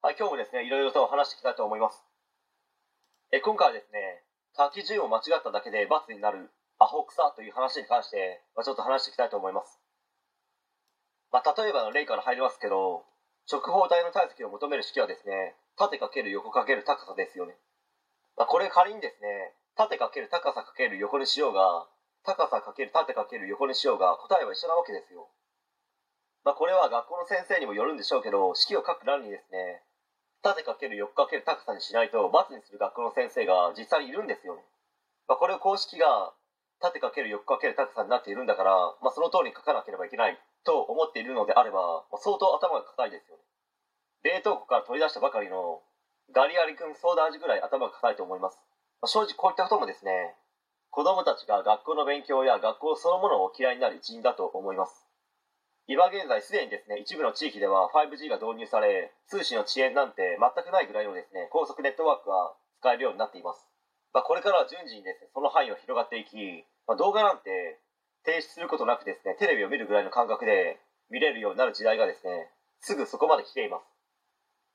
はい、今日もですね、いろいろと話していきたいと思います。え今回はですね、書き順を間違っただけで罰になるアホ草という話に関して、まあ、ちょっと話していきたいと思います。まあ、例えばの例から入りますけど、直方体の体積を求める式はですね、縦かける横かける高さですよね。まあ、これ仮にですね、縦かける高さかける横にしようが、高さかける縦かける横にしようが、答えは一緒なわけですよ。まあ、これは学校の先生にもよるんでしょうけど、式を書く欄にですね、縦かける横かける高さにしないと×にする学校の先生が実際にいるんですよね。まあ、これを公式が縦かける横かける高さになっているんだから、まあ、その通りに書かなければいけないと思っているのであれば、まあ、相当頭が硬いですよね。冷凍庫から取り出したばかりのガリガリ君ソーダ味ぐらい頭が硬いと思います。まあ、正直こういったこともですね、子供たちが学校の勉強や学校そのものを嫌いになる一因だと思います。今現在すでにですね、一部の地域では 5G が導入され、通信の遅延なんて全くないぐらいのですね、高速ネットワークが使えるようになっています。まあ、これからは順次にですね、その範囲を広がっていき、まあ、動画なんて停止することなくですね、テレビを見るぐらいの感覚で見れるようになる時代がですね、すぐそこまで来ています。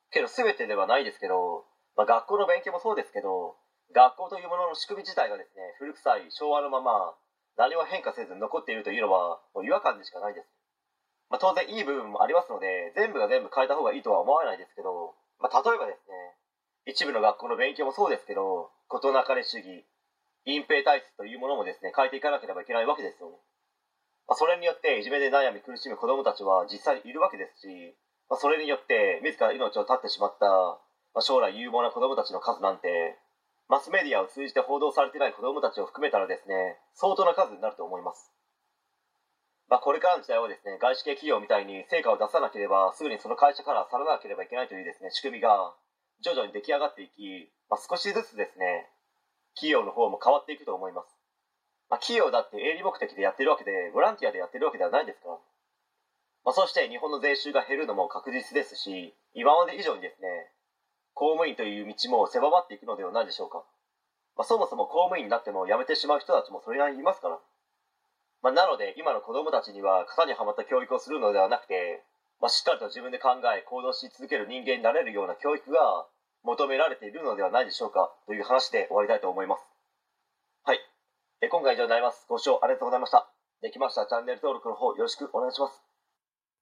けど全てではないですけど、まあ、学校の勉強もそうですけど、学校というものの仕組み自体がですね、古臭い昭和のまま何も変化せず残っているというのはもう違和感でしかないです。まあ、当然いい部分もありますので全部が全部変えた方がいいとは思わないですけど、まあ、例えばですね一部の学校の勉強もそうですけど事なかれ主義隠蔽体質というものもですね変えていかなければいけないわけですよ。ね、まあ、それによっていじめで悩み苦しむ子どもたちは実際にいるわけですし、まあ、それによって自ら命を絶ってしまった、まあ、将来有望な子どもたちの数なんてマスメディアを通じて報道されてない子どもたちを含めたらですね相当な数になると思います。まあ、これからの時代はですね、外資系企業みたいに成果を出さなければ、すぐにその会社から去らなければいけないというですね、仕組みが徐々に出来上がっていき、まあ、少しずつですね、企業の方も変わっていくと思います。まあ、企業だって営利目的でやってるわけで、ボランティアでやってるわけではないですか？ら。まあ、そして日本の税収が減るのも確実ですし、今まで以上にですね、公務員という道も狭まっていくのではないでしょうか。まあ、そもそも公務員になっても辞めてしまう人たちもそれなりにいますから。まあ、なので今の子供たちには型にはまった教育をするのではなくて、まあ、しっかりと自分で考え行動し続ける人間になれるような教育が求められているのではないでしょうかという話で終わりたいと思います。はい。え今回以上になります。ご視聴ありがとうございました。できましたらチャンネル登録の方よろしくお願いします。